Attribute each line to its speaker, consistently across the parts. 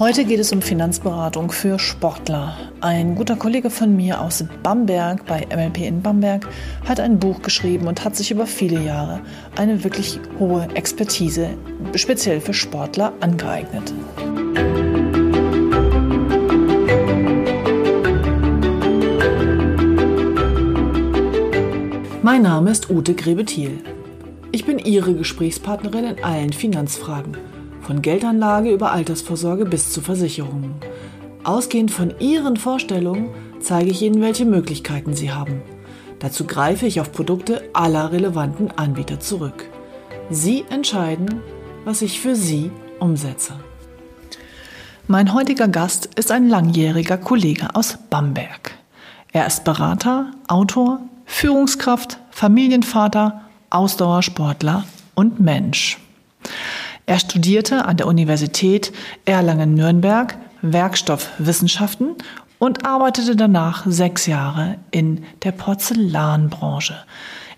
Speaker 1: Heute geht es um Finanzberatung für Sportler. Ein guter Kollege von mir aus Bamberg bei MLP in Bamberg hat ein Buch geschrieben und hat sich über viele Jahre eine wirklich hohe Expertise speziell für Sportler angeeignet. Mein Name ist Ute Grebethiel. Ich bin Ihre Gesprächspartnerin in allen Finanzfragen von Geldanlage über Altersvorsorge bis zu Versicherungen. Ausgehend von Ihren Vorstellungen zeige ich Ihnen, welche Möglichkeiten Sie haben. Dazu greife ich auf Produkte aller relevanten Anbieter zurück. Sie entscheiden, was ich für Sie umsetze. Mein heutiger Gast ist ein langjähriger Kollege aus Bamberg. Er ist Berater, Autor, Führungskraft, Familienvater, Ausdauersportler und Mensch. Er studierte an der Universität Erlangen-Nürnberg Werkstoffwissenschaften und arbeitete danach sechs Jahre in der Porzellanbranche.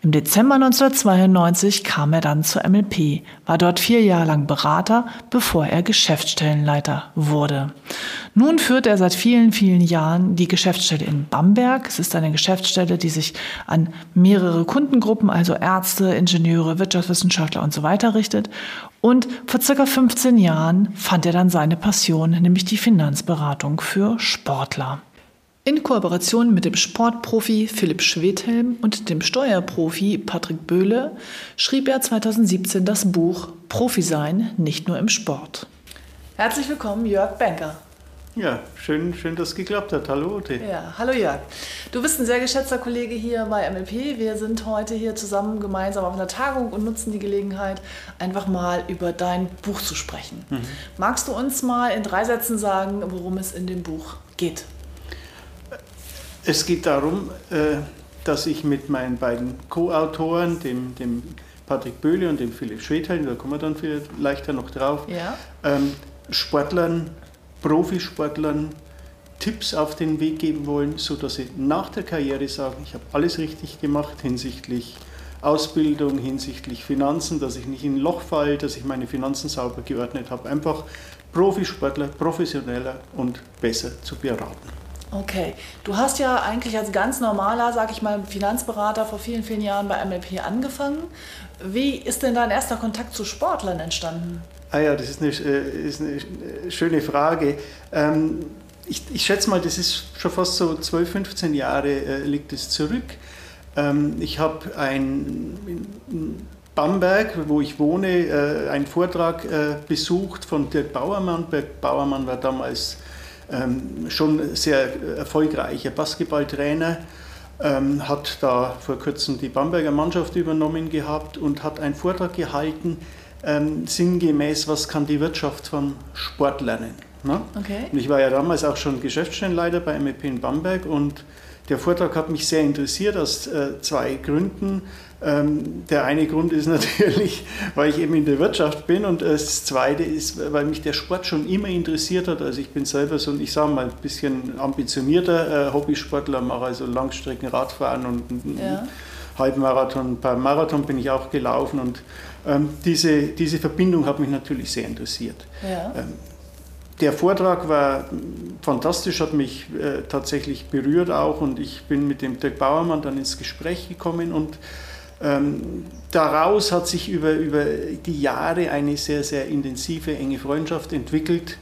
Speaker 1: Im Dezember 1992 kam er dann zur MLP, war dort vier Jahre lang Berater, bevor er Geschäftsstellenleiter wurde. Nun führt er seit vielen, vielen Jahren die Geschäftsstelle in Bamberg. Es ist eine Geschäftsstelle, die sich an mehrere Kundengruppen, also Ärzte, Ingenieure, Wirtschaftswissenschaftler und so weiter richtet. Und vor circa 15 Jahren fand er dann seine Passion, nämlich die Finanzberatung für Sportler. In Kooperation mit dem Sportprofi Philipp Schwedhelm und dem Steuerprofi Patrick Böhle schrieb er 2017 das Buch Profi sein, nicht nur im Sport. Herzlich willkommen, Jörg Benker.
Speaker 2: Ja, schön, schön, dass es geklappt hat. Hallo Ute.
Speaker 1: Ja, hallo Jörg. Du bist ein sehr geschätzter Kollege hier bei MLP. Wir sind heute hier zusammen gemeinsam auf einer Tagung und nutzen die Gelegenheit, einfach mal über dein Buch zu sprechen. Mhm. Magst du uns mal in drei Sätzen sagen, worum es in dem Buch geht?
Speaker 2: Es geht darum, äh, dass ich mit meinen beiden Co-Autoren, dem, dem Patrick Böhle und dem Philipp Schwedhelm, da kommen wir dann vielleicht leichter noch drauf, ja. Ähm, Sportlern, Profisportlern Tipps auf den Weg geben wollen, sodass sie nach der Karriere sagen, ich habe alles richtig gemacht hinsichtlich Ausbildung, hinsichtlich Finanzen, dass ich nicht in ein Loch falle, dass ich meine Finanzen sauber geordnet habe. Einfach Profisportler professioneller und besser zu beraten.
Speaker 1: Okay, du hast ja eigentlich als ganz normaler, sag ich mal, Finanzberater vor vielen, vielen Jahren bei MLP angefangen. Wie ist denn dein erster Kontakt zu Sportlern entstanden?
Speaker 2: Ah ja, das ist eine, äh, ist eine schöne Frage. Ähm, ich, ich, schätze mal, das ist schon fast so 12, 15 Jahre äh, liegt es zurück. Ähm, ich habe ein in Bamberg, wo ich wohne, äh, einen Vortrag besucht von Dirk Bauermann. Dirk Bauermann war damals schon sehr erfolgreicher Basketballtrainer, ähm, hat da vor kurzem die Bamberger Mannschaft übernommen gehabt und hat einen Vortrag gehalten, ähm, sinngemäß, was kann die Wirtschaft vom Sport lernen. Ne? Okay. Und ich war ja damals auch schon Geschäftsstellenleiter bei MEP in Bamberg und der Vortrag hat mich sehr interessiert aus äh, zwei Gründen. Ähm, der eine Grund ist natürlich, weil ich eben in der Wirtschaft bin und das zweite ist, weil mich der Sport schon immer interessiert hat. Also ich bin selber so, ich sage mal, ein bisschen ambitionierter äh, Hobbysportler, mache also Langstreckenradfahren und ja. Halbmarathon, ein paar Marathon bin ich auch gelaufen und ähm, diese, diese Verbindung hat mich natürlich sehr interessiert. Ja. Ähm, der Vortrag war fantastisch, hat mich äh, tatsächlich berührt auch und ich bin mit dem Dirk Bauermann dann ins Gespräch gekommen und ähm, daraus hat sich über, über die Jahre eine sehr, sehr intensive, enge Freundschaft entwickelt.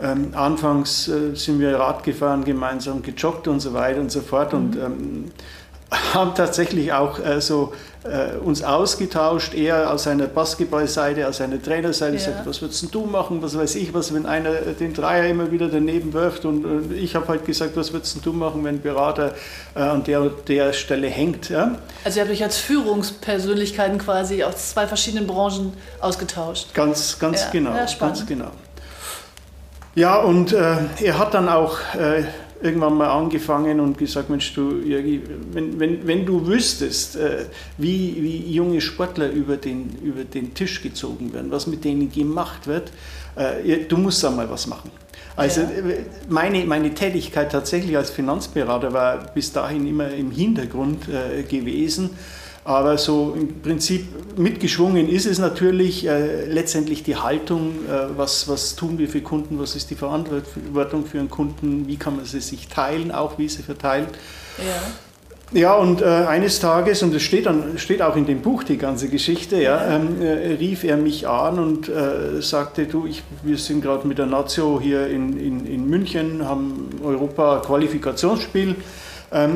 Speaker 2: Ähm, anfangs äh, sind wir Rad gefahren, gemeinsam gejoggt und so weiter und so fort. Mhm. Und ähm, haben tatsächlich auch äh, so äh, uns ausgetauscht, eher aus einer Basketballseite, aus einer Trainerseite, ja. sagt, was würdest du machen, was weiß ich, was, wenn einer den Dreier immer wieder daneben wirft und, und ich habe halt gesagt, was würdest du machen, wenn ein Berater äh, an der der Stelle hängt. Ja?
Speaker 1: Also ihr habt euch als Führungspersönlichkeiten quasi aus zwei verschiedenen Branchen ausgetauscht.
Speaker 2: Ganz, ganz ja. genau, ja, ganz genau. Ja, und äh, er hat dann auch äh, irgendwann mal angefangen und gesagt, Mensch, du, Jörgi, wenn, wenn, wenn du wüsstest, äh, wie, wie junge Sportler über den, über den Tisch gezogen werden, was mit denen gemacht wird, äh, du musst da mal was machen. Also ja. meine, meine Tätigkeit tatsächlich als Finanzberater war bis dahin immer im Hintergrund äh, gewesen. Aber so im Prinzip mitgeschwungen ist es natürlich äh, letztendlich die Haltung, äh, was, was tun wir für Kunden, was ist die Verantwortung für einen Kunden, wie kann man sie sich teilen, auch wie sie verteilt. Ja. Ja, und äh, eines Tages, und es steht, dann, steht auch in dem Buch die ganze Geschichte, ja, ähm, äh, rief er mich an und äh, sagte, du, ich, wir sind gerade mit der Nazio hier in, in, in München, haben Europa-Qualifikationsspiel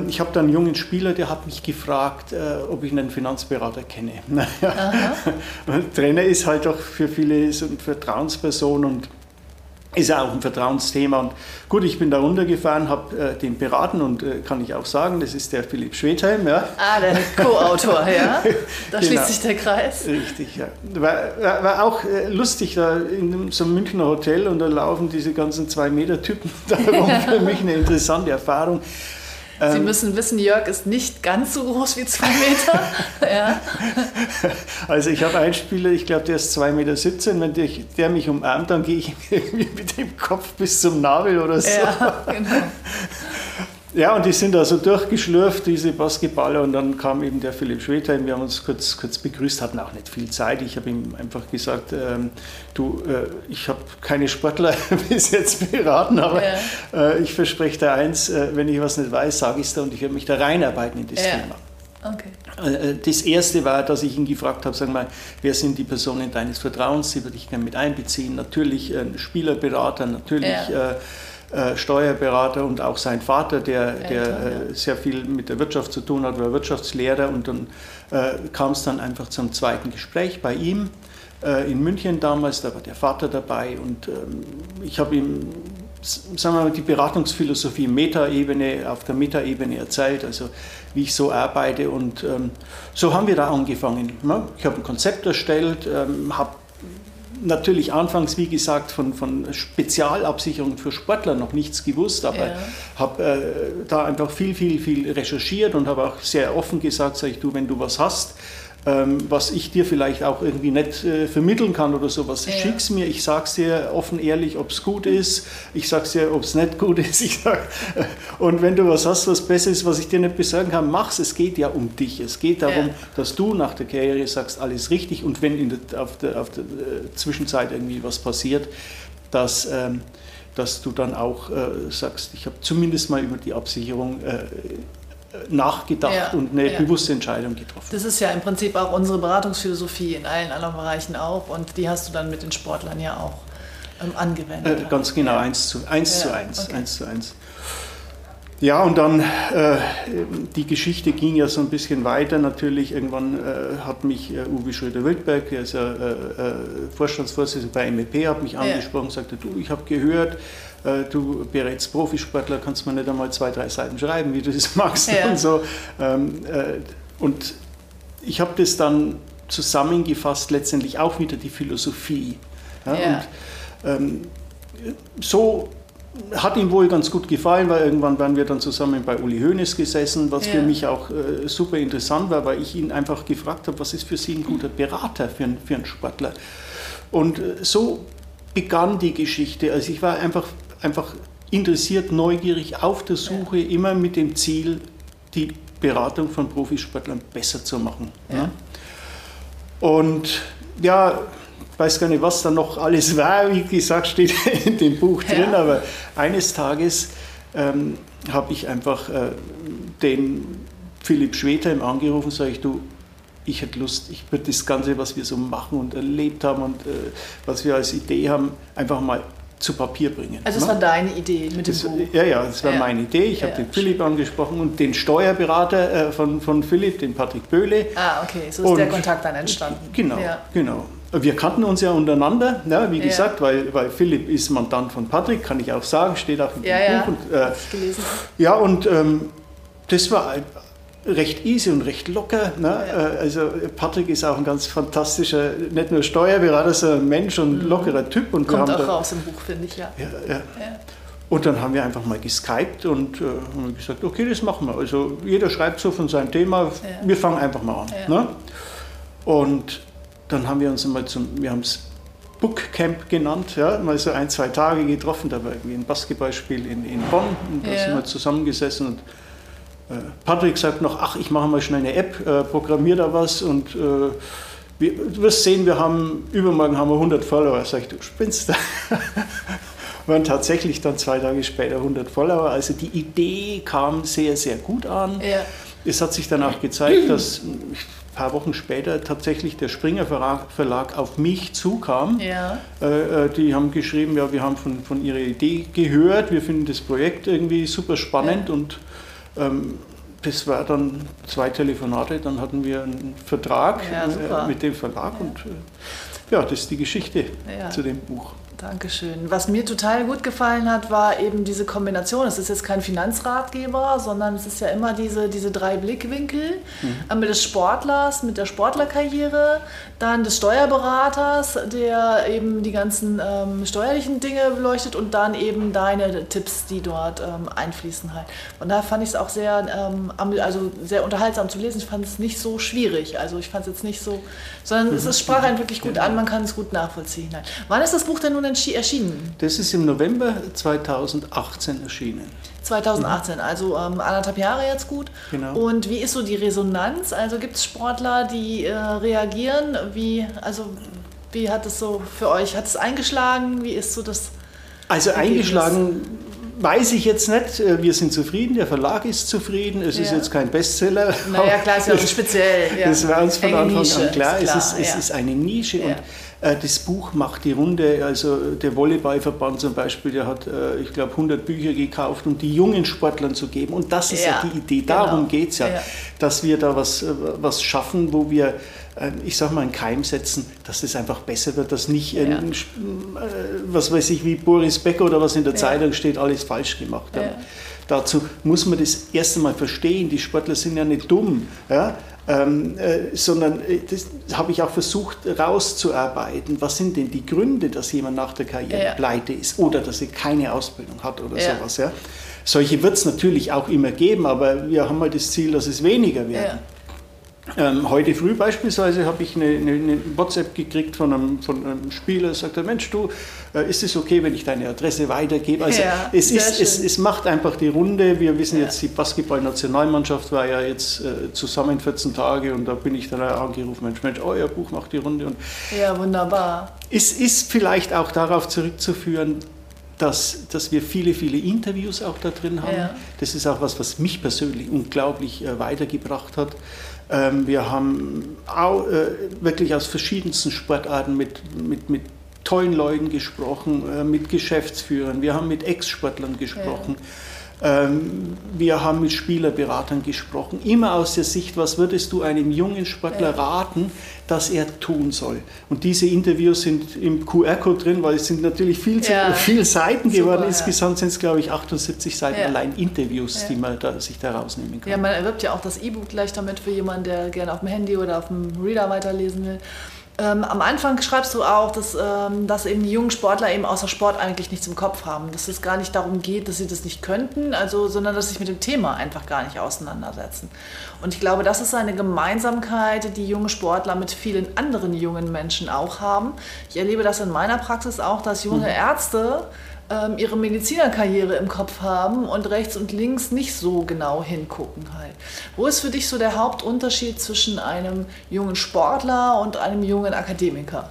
Speaker 2: ich habe da einen jungen Spieler, der hat mich gefragt, äh, ob ich einen Finanzberater kenne. Trainer ist halt doch für viele so eine Vertrauensperson und ist ja auch ein Vertrauensthema. Und gut, ich bin da runtergefahren, habe äh, den beraten und äh, kann ich auch sagen, das ist der Philipp Schwedheim. Ja.
Speaker 1: Ah, der Co-Autor, ja. Da genau. schließt sich der Kreis.
Speaker 2: Richtig, ja. War, war, war auch äh, lustig da in so einem Münchner Hotel und da laufen diese ganzen Zwei-Meter-Typen da rum. Für mich eine interessante Erfahrung.
Speaker 1: Sie ähm, müssen wissen, Jörg ist nicht ganz so groß wie zwei Meter. ja.
Speaker 2: Also ich habe einen Spieler, ich glaube, der ist 2,17 Meter. Wenn der, der mich umarmt, dann gehe ich irgendwie mit dem Kopf bis zum Nabel oder so. Ja, genau. Ja, und die sind also durchgeschlürft, diese Basketballer, und dann kam eben der Philipp Schwedheim, wir haben uns kurz, kurz begrüßt, hatten auch nicht viel Zeit. Ich habe ihm einfach gesagt, ähm, du, äh, ich habe keine Sportler bis jetzt beraten, aber ja. äh, ich verspreche dir eins, äh, wenn ich was nicht weiß, sage ich es dir und ich werde mich da reinarbeiten in das ja. Thema. Okay. Äh, äh, das erste war, dass ich ihn gefragt habe, sag mal, wer sind die Personen deines Vertrauens? Sie würde ich gerne mit einbeziehen. Natürlich ein Spielerberater, natürlich ja. Äh, Steuerberater und auch sein Vater, der, der äh, sehr viel mit der Wirtschaft zu tun hat, war Wirtschaftslehrer und dann äh, kam es dann einfach zum zweiten Gespräch bei ihm in München damals, da war der Vater dabei und ähm, ich habe ihm sagen wir mal, die Beratungsphilosophie Metaebene, auf der Metaebene erzählt, also wie ich so arbeite und ähm, so haben wir da angefangen. Ne? Ich habe ein Konzept erstellt, ähm, habe natürlich anfangs, wie gesagt, von, von Spezialabsicherung für Sportler noch nichts gewusst, aber ja. habe äh, da einfach viel, viel, viel recherchiert und habe auch sehr offen gesagt, sag ich, du, wenn du was hast, ähm, was ich dir vielleicht auch irgendwie nicht äh, vermitteln kann oder sowas. Ja. Schick's mir, ich sag's dir offen ehrlich, ob es gut ist, ich sag's dir, ob es nicht gut ist. Ich sag, äh, und wenn du was hast, was besser ist, was ich dir nicht besagen kann, mach's. Es geht ja um dich. Es geht darum, ja. dass du nach der Karriere sagst, alles richtig und wenn in der, auf, der, auf der äh, Zwischenzeit irgendwie was passiert, dass ähm, dass du dann auch äh, sagst, ich habe zumindest mal über die Absicherung äh, nachgedacht ja, und eine ja. bewusste Entscheidung getroffen.
Speaker 1: Das ist ja im Prinzip auch unsere Beratungsphilosophie in allen anderen Bereichen auch und die hast du dann mit den Sportlern ja auch ähm, angewendet.
Speaker 2: Äh, ganz genau, ja. eins zu eins. Zu eins, okay. eins, zu eins. Ja, und dann, äh, die Geschichte ging ja so ein bisschen weiter. Natürlich, irgendwann äh, hat mich äh, Uwe Schröder-Wildberg, der ist ja äh, äh, Vorstandsvorsitzender bei MEP, hat mich angesprochen und sagte, du, ich habe gehört, äh, du berätst Profisportler, kannst du mir nicht einmal zwei, drei Seiten schreiben, wie du das magst ja. und so. Ähm, äh, und ich habe das dann zusammengefasst, letztendlich auch wieder die Philosophie. Ja, ja. Und ähm, so hat ihm wohl ganz gut gefallen, weil irgendwann waren wir dann zusammen bei Uli Hoeneß gesessen, was ja. für mich auch äh, super interessant war, weil ich ihn einfach gefragt habe, was ist für Sie ein guter Berater für, für einen Sportler? Und äh, so begann die Geschichte. Also ich war einfach einfach interessiert, neugierig, auf der Suche, ja. immer mit dem Ziel, die Beratung von Profisportlern besser zu machen. Ja. Und ja, weiß gar nicht, was da noch alles war. Wie gesagt, steht in dem Buch drin. Ja. Aber eines Tages ähm, habe ich einfach äh, den Philipp Schwedheim angerufen, sage ich, du, ich hätte Lust, ich würde das Ganze, was wir so machen und erlebt haben und äh, was wir als Idee haben, einfach mal zu Papier bringen.
Speaker 1: Also das ne? war deine Idee mit dem
Speaker 2: das,
Speaker 1: Buch?
Speaker 2: Ja, ja, das war ja. meine Idee. Ich ja, habe den Philipp angesprochen und den Steuerberater äh, von, von Philipp, den Patrick Böhle.
Speaker 1: Ah, okay, so ist und, der Kontakt dann entstanden.
Speaker 2: Genau, ja. genau. Wir kannten uns ja untereinander, ja, wie gesagt, weil, weil Philipp ist Mandant von Patrick, kann ich auch sagen, steht auch im Buch. Und, äh. Ja, und ähm, das war recht easy und recht locker. Ne? Ja. Äh, also Patrick ist auch ein ganz fantastischer, nicht nur Steuerberater, sondern ein Mensch und mhm. lockerer Typ. Und
Speaker 1: Kommt auch da, raus im Buch, finde ich, ja.
Speaker 2: Ja, ja. ja. Und dann haben wir einfach mal geskypt und äh, haben gesagt, okay, das machen wir. Also jeder schreibt so von seinem Thema, wir fangen einfach mal an. Ne? Und dann haben wir uns mal zum, wir haben es Bookcamp genannt, ja, mal so ein, zwei Tage getroffen, da war irgendwie ein Basketballspiel in, in Bonn und da sind wir zusammengesessen und äh, Patrick sagt noch, ach, ich mache mal schnell eine App, äh, programmiere da was und äh, wir, du wirst sehen, wir haben, übermorgen haben wir 100 Follower. Sag ich, du spinnst. waren tatsächlich dann zwei Tage später 100 Follower. Also die Idee kam sehr, sehr gut an. Ja. Es hat sich dann auch gezeigt, dass ein paar Wochen später tatsächlich der Springer Verlag auf mich zukam. Ja. Äh, äh, die haben geschrieben, ja, wir haben von, von ihrer Idee gehört, wir finden das Projekt irgendwie super spannend ja. und ähm, das war dann zwei Telefonate, dann hatten wir einen Vertrag ja, äh, mit dem Verlag und äh, ja, das ist die Geschichte zu dem Buch.
Speaker 1: Dankeschön. Was mir total gut gefallen hat, war eben diese Kombination. Es ist jetzt kein Finanzratgeber, sondern es ist ja immer diese, diese drei Blickwinkel. Mhm. Mit des Sportlers, mit der Sportlerkarriere, dann des Steuerberaters, der eben die ganzen ähm, steuerlichen Dinge beleuchtet und dann eben deine Tipps, die dort ähm, einfließen halt. Und da fand ich es auch sehr, ähm, also sehr unterhaltsam zu lesen. Ich fand es nicht so schwierig. Also ich fand es jetzt nicht so, sondern mhm. es sprach einen wirklich gut an, man kann es gut nachvollziehen. Halt. Wann ist das Buch denn nun erschienen?
Speaker 2: Das ist im November 2018 erschienen.
Speaker 1: 2018, also ähm, anderthalb Jahre jetzt gut. Genau. Und wie ist so die Resonanz? Also gibt es Sportler, die äh, reagieren? Wie, also, wie hat es so für euch? Hat es eingeschlagen? Wie ist so das?
Speaker 2: Also Ergebnis? eingeschlagen weiß ich jetzt nicht. Äh, wir sind zufrieden, der Verlag ist zufrieden. Es ja. ist jetzt kein Bestseller.
Speaker 1: Naja, klar, ist ja speziell.
Speaker 2: Ja. Das war uns von Anfang Nische, an klar. Ist klar. Es, ist, es ist eine Nische und äh, das Buch macht die Runde. Also der Volleyballverband zum Beispiel, der hat, äh, ich glaube, 100 Bücher gekauft, um die jungen Sportlern zu geben. Und das ist ja, ja die Idee. Darum genau. geht es ja, ja, dass wir da was, was schaffen, wo wir ich sag mal, einen Keim setzen, dass es einfach besser wird, dass nicht, ja. ein, was weiß ich, wie Boris Becker oder was in der ja. Zeitung steht, alles falsch gemacht haben. Ja. Dazu muss man das erste Mal verstehen. Die Sportler sind ja nicht dumm. Ja? Ähm, äh, sondern äh, das habe ich auch versucht rauszuarbeiten. Was sind denn die Gründe, dass jemand nach der Karriere pleite ist oder dass er keine Ausbildung hat oder sowas. Ja? Solche wird es natürlich auch immer geben, aber wir haben mal das Ziel, dass es weniger werden. Ähm, heute früh beispielsweise habe ich eine, eine, eine, WhatsApp gekriegt von einem, von einem Spieler, sagt er, Mensch, du, äh, ist es okay, wenn ich deine Adresse weitergebe? Also ja, es, ist, es, es, macht einfach die Runde. Wir wissen ja. jetzt, die Basketball-Nationalmannschaft war ja jetzt äh, zusammen 14 Tage und da bin ich dann angerufen, Mensch, Mensch, euer Buch macht die Runde. Und
Speaker 1: ja, wunderbar.
Speaker 2: Es ist vielleicht auch darauf zurückzuführen, dass, dass wir viele, viele Interviews auch da drin haben. Ja. Das ist auch was, was mich persönlich unglaublich äh, weitergebracht hat. Ähm, wir haben auch, äh, wirklich aus verschiedensten Sportarten mit, mit, mit tollen Leuten gesprochen, äh, mit Geschäftsführern, wir haben mit Ex-Sportlern gesprochen. Ja. Ähm, wir haben mit Spielerberatern gesprochen, immer aus der Sicht, was würdest du einem jungen Sportler raten, dass er tun soll. Und diese Interviews sind im QR-Code drin, weil es sind natürlich viel, ja. viel Seiten Super, geworden. Insgesamt sind es, glaube ich, 78 Seiten ja. allein Interviews, ja. die man da, sich da rausnehmen kann.
Speaker 1: Ja, man erwirbt ja auch das E-Book gleich damit für jemanden, der gerne auf dem Handy oder auf dem Reader weiterlesen will. Ähm, am Anfang schreibst du auch, dass, ähm, dass eben die jungen Sportler eben außer Sport eigentlich nichts im Kopf haben. Dass es gar nicht darum geht, dass sie das nicht könnten, also, sondern dass sie sich mit dem Thema einfach gar nicht auseinandersetzen. Und ich glaube, das ist eine Gemeinsamkeit, die junge Sportler mit vielen anderen jungen Menschen auch haben. Ich erlebe das in meiner Praxis auch, dass junge mhm. Ärzte ähm, ihre Medizinerkarriere im Kopf haben und rechts und links nicht so genau hingucken halt. Wo ist für dich so der Hauptunterschied zwischen einem jungen Sportler und einem jungen Akademiker?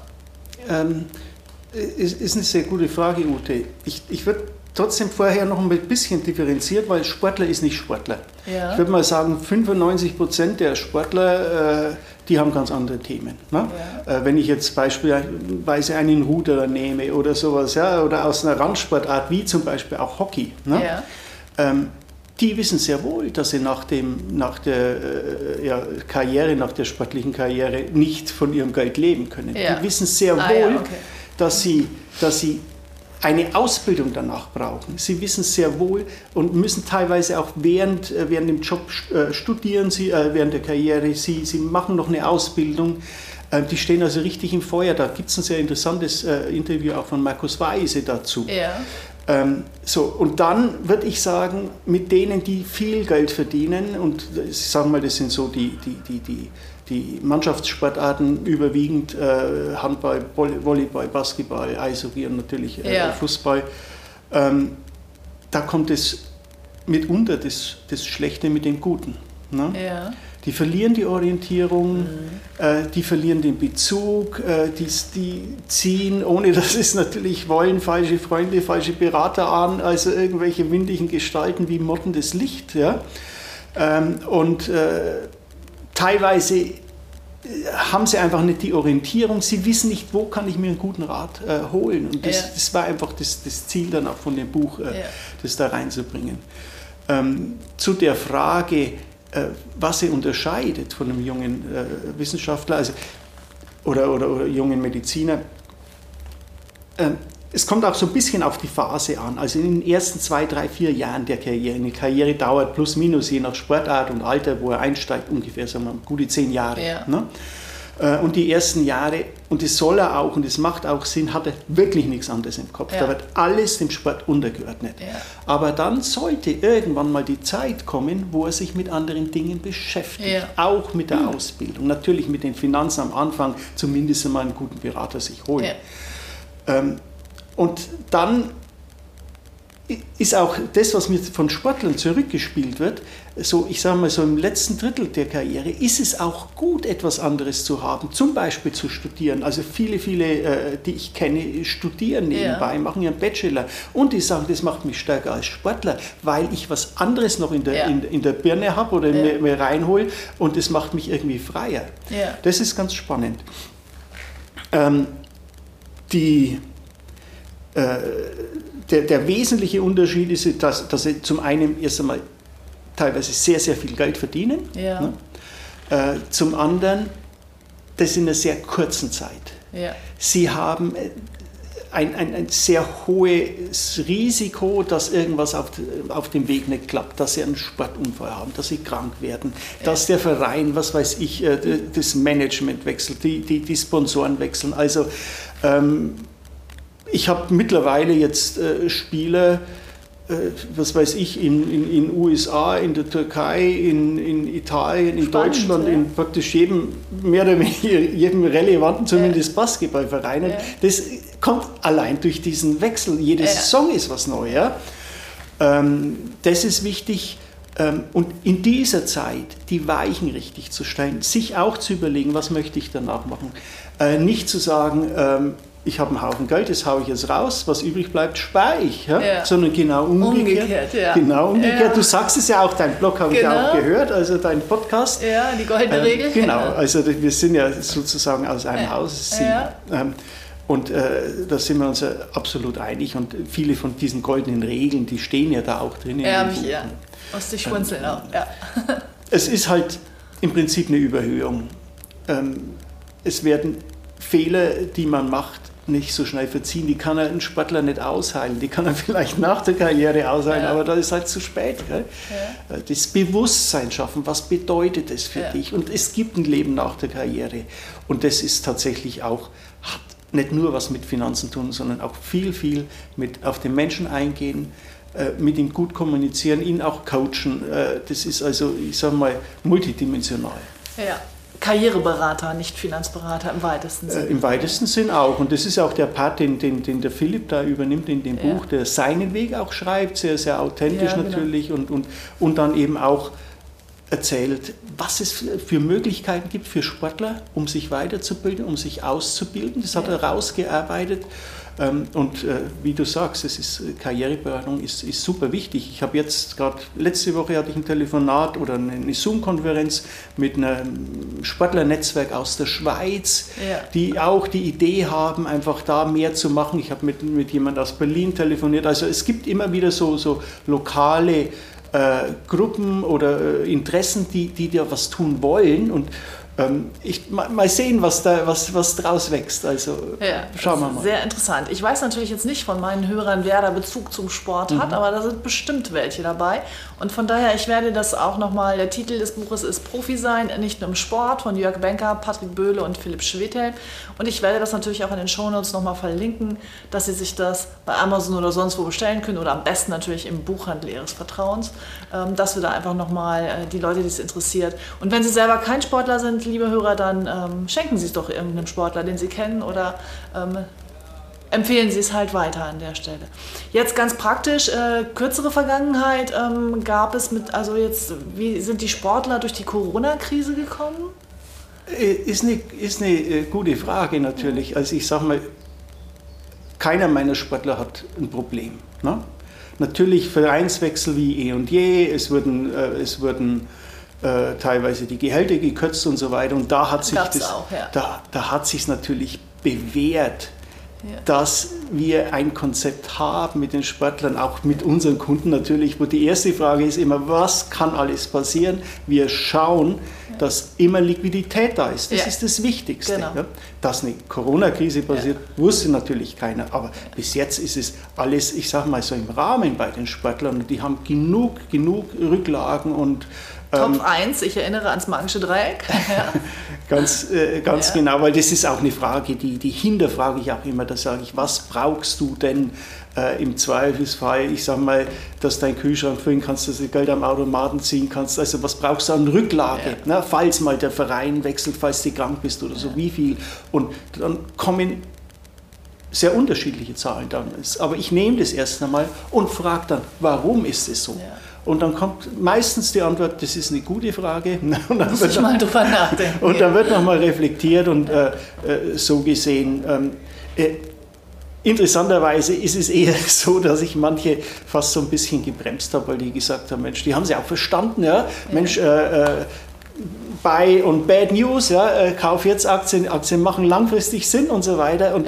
Speaker 2: Ähm, ist, ist, eine sehr gute Frage, Ute. Ich, ich würde trotzdem vorher noch ein bisschen differenziert, weil Sportler ist nicht Sportler. Ja. Ich würde mal sagen, 95 Prozent der Sportler, äh, die haben ganz andere Themen. Ne? Ja. Äh, wenn ich jetzt beispielsweise einen Ruderer nehme oder sowas, ja, oder aus einer Randsportart wie zum Beispiel auch Hockey, ne? ja. ähm, die wissen sehr wohl, dass sie nach, dem, nach der äh, ja, Karriere, nach der sportlichen Karriere nicht von ihrem Geld leben können. Die wissen sehr ah, wohl, okay. dass, sie, dass sie eine Ausbildung danach brauchen. Sie wissen sehr wohl und müssen teilweise auch während, äh, während dem Job äh, studieren, sie, äh, während der Karriere, sie, sie machen noch eine Ausbildung. Die stehen also richtig im Feuer. Da gibt es ein sehr interessantes Interview auch von Markus Weise dazu. Ja. Ähm, so, und dann würde ich sagen, mit denen, die viel Geld verdienen, und ich sage mal, das sind so die, die, die, die die Mannschaftssportarten überwiegend äh, Handball, Volleyball, Basketball, Eishockey und natürlich äh, ja. Fußball. Ähm, da kommt es mitunter das, das Schlechte mit dem Guten. Ne? Ja. Die verlieren die Orientierung, mhm. äh, die verlieren den Bezug, äh, die, die, ziehen, ohne dass es natürlich wollen, falsche Freunde, falsche Berater an, also irgendwelche windigen Gestalten wie mottendes Licht. Ja? Ähm, und äh, teilweise äh, haben sie einfach nicht die Orientierung, sie wissen nicht, wo kann ich mir einen guten Rat äh, holen. Und das, ja. das, war einfach das, das, Ziel dann auch von dem Buch, äh, ja. das da reinzubringen. Ähm, zu der Frage, äh, was sie unterscheidet von einem jungen äh, Wissenschaftler also, oder, oder, oder jungen Mediziner. Es kommt auch so ein bisschen auf die Phase an. Also in den ersten zwei, drei, vier Jahren der Karriere. Eine Karriere dauert plus minus je nach Sportart und Alter, wo er einsteigt, ungefähr sagen wir, gute zehn Jahre. Ja. Ne? Äh, und die ersten Jahre, und das soll er auch, und das macht auch Sinn, hat er wirklich nichts anderes im Kopf. Ja. Da wird alles dem Sport untergeordnet. Ja. Aber dann sollte irgendwann mal die Zeit kommen, wo er sich mit anderen Dingen beschäftigt. Ja. Auch mit der mhm. Ausbildung. Natürlich mit den Finanzen am Anfang, zumindest einmal einen guten Berater sich holen. Ähm, und dann ist auch das, was mir von Sportlern zurückgespielt wird, so ich sage mal so im letzten Drittel der Karriere, ist es auch gut, etwas anderes zu haben, zum Beispiel zu studieren. Also viele, viele, äh, die ich kenne, studieren nebenbei, ja. machen ihren Bachelor und die sagen, das macht mich stärker als Sportler, weil ich was anderes noch in der, ja. in, in, der Birne habe oder ja. mir, mir reinhole und das macht mich irgendwie freier. Das ist ganz spannend. Ähm, die der, der, wesentliche Unterschied ist, dass, dass sie zum einen erst einmal teilweise sehr, sehr viel Geld verdienen. Ja. Ne? Äh, zum anderen, das in einer sehr kurzen Zeit. Ja. Sie haben äh, ein, ein, ein, sehr hohes Risiko, dass irgendwas auf, auf dem Weg nicht klappt, dass sie einen Sportunfall haben, dass sie krank werden, ja. dass der Verein, was weiß ich, das Management wechselt, die, die, die Sponsoren wechseln. Also ähm, ich habe mittlerweile jetzt äh, Spiele, äh, was weiß ich, in den USA, in der Türkei, in, in Italien, in Spannend, Deutschland, ja. in praktisch jedem, mehr oder weniger jedem relevanten, zumindest ja. Basketballvereinen. Ja. Das kommt allein durch diesen Wechsel. Jede ja. Saison ist was Neues. Ähm, das ist wichtig. Ähm, und in dieser Zeit die Weichen richtig zu stellen, sich auch zu überlegen, was möchte ich danach machen. Äh, nicht zu sagen, ähm, ich habe einen Haufen Geld, das haue ich jetzt raus, was übrig bleibt, spare ich. Ja? Ja. Sondern genau umgekehrt. umgekehrt ja. Genau umgekehrt. Du sagst es ja auch, dein Blog habe genau. ich auch gehört, also dein Podcast.
Speaker 1: Ja, die goldene ähm, Regel.
Speaker 2: Genau, also wir sind ja sozusagen aus einem Haus. Ähm, und äh, da sind wir uns ja absolut einig und viele von diesen goldenen Regeln, die stehen ja da auch drin.
Speaker 1: Ja, mich, ja. Musste ich schmunzeln ähm, auch, ja.
Speaker 2: Es ist halt im Prinzip eine Überhöhung. Ähm, es werden Fehler, die man macht, nicht so schnell verziehen. Die kann ein Sportler nicht ausheilen. Die kann er vielleicht nach der Karriere ausheilen, ja. aber da ist halt zu spät. Ja. Das Bewusstsein schaffen, was bedeutet es für ja. dich? Und es gibt ein Leben nach der Karriere. Und das ist tatsächlich auch, hat nicht nur was mit Finanzen tun, sondern auch viel, viel mit auf den Menschen eingehen, äh, mit ihm gut kommunizieren, ihn auch coachen. Äh, das ist also, ich sage mal, multidimensional.
Speaker 1: Ja. Karriereberater, nicht Finanzberater im weitesten Sinn.
Speaker 2: Äh, Im weitesten Sinn auch. Und das ist auch der Part, den, den, den der Philipp da übernimmt in dem ja. Buch, der seinen Weg auch schreibt, sehr, sehr authentisch ja, genau. natürlich und, und, und dann eben auch erzählt, was es für Möglichkeiten gibt für Sportler, um sich weiterzubilden, um sich auszubilden. Das hat er rausgearbeitet. Ähm, und äh, wie du sagst, es ist, äh, Karriereberatung ist, ist super wichtig. Ich habe jetzt gerade, letzte Woche hatte ich ein Telefonat oder eine Zoom-Konferenz mit einem Sportlernetzwerk aus der Schweiz, ja. die auch die Idee haben, einfach da mehr zu machen. Ich habe mit, mit jemand aus Berlin telefoniert. Also es gibt immer wieder so, so lokale äh, Gruppen oder äh, Interessen, die, die da was tun wollen. Und ich, mal sehen, was, da, was, was draus wächst. Also
Speaker 1: ja, schauen wir mal. Sehr interessant. Ich weiß natürlich jetzt nicht von meinen Hörern, wer da Bezug zum Sport mhm. hat, aber da sind bestimmt welche dabei. Und von daher, ich werde das auch nochmal, der Titel des Buches ist Profi sein, nicht nur im Sport, von Jörg Benker, Patrick Böhle und Philipp Schwedhelm. Und ich werde das natürlich auch in den Shownotes nochmal verlinken, dass Sie sich das bei Amazon oder sonst wo bestellen können oder am besten natürlich im Buchhandel Ihres Vertrauens, ähm, dass wir da einfach nochmal äh, die Leute, die es interessiert. Und wenn Sie selber kein Sportler sind, liebe Hörer, dann ähm, schenken Sie es doch irgendeinem Sportler, den Sie kennen oder ähm, empfehlen Sie es halt weiter an der Stelle. Jetzt ganz praktisch, äh, kürzere Vergangenheit ähm, gab es mit, also jetzt, wie sind die Sportler durch die Corona-Krise gekommen?
Speaker 2: Äh, ist eine, ist eine äh, gute Frage natürlich. Also ich sage mal, keiner meiner Sportler hat ein Problem. Ne? Natürlich Vereinswechsel wie eh und je, es wurden, äh, es wurden äh, teilweise die Gehälter gekürzt und so weiter. Und da hat sich das, auch, ja. da, da hat sich natürlich bewährt, ja. dass wir ein Konzept haben mit den Sportlern, auch mit unseren Kunden natürlich, wo die erste Frage ist immer, was kann alles passieren? Wir schauen, ja. dass immer Liquidität da ist. Das ja. ist das Wichtigste. Genau. Dass eine Corona-Krise passiert, wusste natürlich keiner, aber bis jetzt ist es alles, ich sage mal so im Rahmen bei den Sportlern und die haben genug, genug Rücklagen und
Speaker 1: Top 1, ähm, ich erinnere ans magische Dreieck. Ja.
Speaker 2: ganz äh, ganz ja. genau, weil das ist auch eine Frage, die, die hinterfrage ich auch immer. Da sage ich, was brauchst du denn äh, im Zweifelsfall? Ich sage mal, dass dein Kühlschrank füllen kannst, dass du Geld am Automaten ziehen kannst. Also was brauchst du an Rücklage, ja. ne? falls mal der Verein wechselt, falls du krank bist oder so, wie viel? Und dann kommen sehr unterschiedliche Zahlen dann. Aber ich nehme das erst einmal und frage dann, warum ist es so? Und dann kommt meistens die Antwort, das ist eine gute Frage.
Speaker 1: Und dann Muss ich mal drüber nachdenken.
Speaker 2: Und dann wird nochmal reflektiert und äh, äh, so gesehen. Ähm, äh, interessanterweise ist es eher so, dass ich manche fast so ein bisschen gebremst habe, weil die gesagt haben, Mensch, die haben sie auch verstanden, ja, ja. Mensch, äh, äh Buy und Bad News, ja, kauf jetzt Aktien, Aktien machen langfristig Sinn und so weiter. Und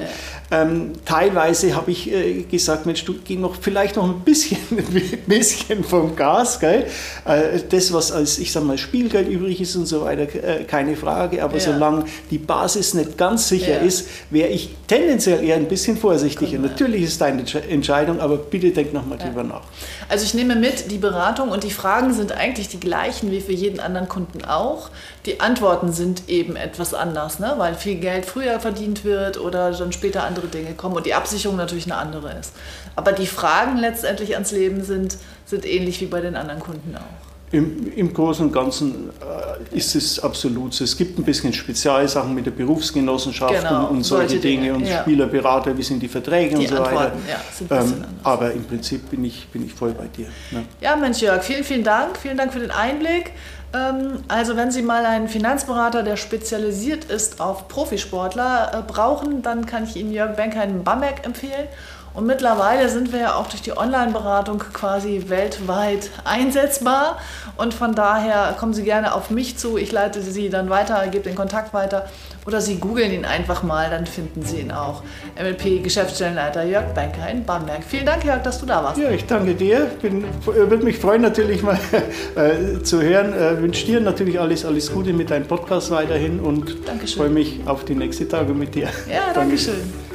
Speaker 2: ähm, teilweise habe ich äh, gesagt, Mensch, du geh noch vielleicht noch ein bisschen, ein bisschen vom Gas, gell? Äh, das, was als, ich sag mal, Spielgeld übrig ist und so weiter, äh, keine Frage. Aber ja. solange die Basis nicht ganz sicher ja. ist, wäre ich tendenziell eher ein bisschen vorsichtiger. Genau. Natürlich ist deine Entscheidung, aber bitte denk nochmal ja. drüber nach.
Speaker 1: Also ich nehme mit, die Beratung und die Fragen sind eigentlich die gleichen wie für jeden anderen Kunden auch. Die Antworten sind eben etwas anders, ne? weil viel Geld früher verdient wird oder dann später andere Dinge kommen und die Absicherung natürlich eine andere ist. Aber die Fragen letztendlich ans Leben sind, sind ähnlich wie bei den anderen Kunden auch.
Speaker 2: Im, Im, Großen und Ganzen äh, ist es absolut so. Es gibt ein bisschen Spezialsachen mit der Berufsgenossenschaft genau, und, und solche, solche Dinge, Dinge, und ja. Spielerberater, wie sind die Verträge die und so Antworten, weiter. Ja, ähm, aber im Prinzip bin ich, bin ich voll bei dir.
Speaker 1: Ne? Ja, Mensch Jörg, vielen, vielen Dank. Vielen Dank für den Einblick. Ähm, also wenn Sie mal einen Finanzberater, der spezialisiert ist auf Profisportler, äh, brauchen, dann kann ich Ihnen Jörg Benker in Bamberg empfehlen. Und mittlerweile sind wir ja auch durch die Online-Beratung quasi weltweit einsetzbar. Und von daher kommen Sie gerne auf mich zu. Ich leite Sie dann weiter, gebe den Kontakt weiter. Oder Sie googeln ihn einfach mal, dann finden Sie ihn auch. MLP Geschäftsstellenleiter Jörg Benker in Bamberg. Vielen Dank, Jörg, dass du da warst.
Speaker 2: Ja, ich danke dir. Bin, würde mich freuen, natürlich mal äh, zu hören. Äh, wünsche dir natürlich alles, alles Gute mit deinem Podcast weiterhin und freue mich auf die nächsten Tage mit dir.
Speaker 1: Ja, danke schön.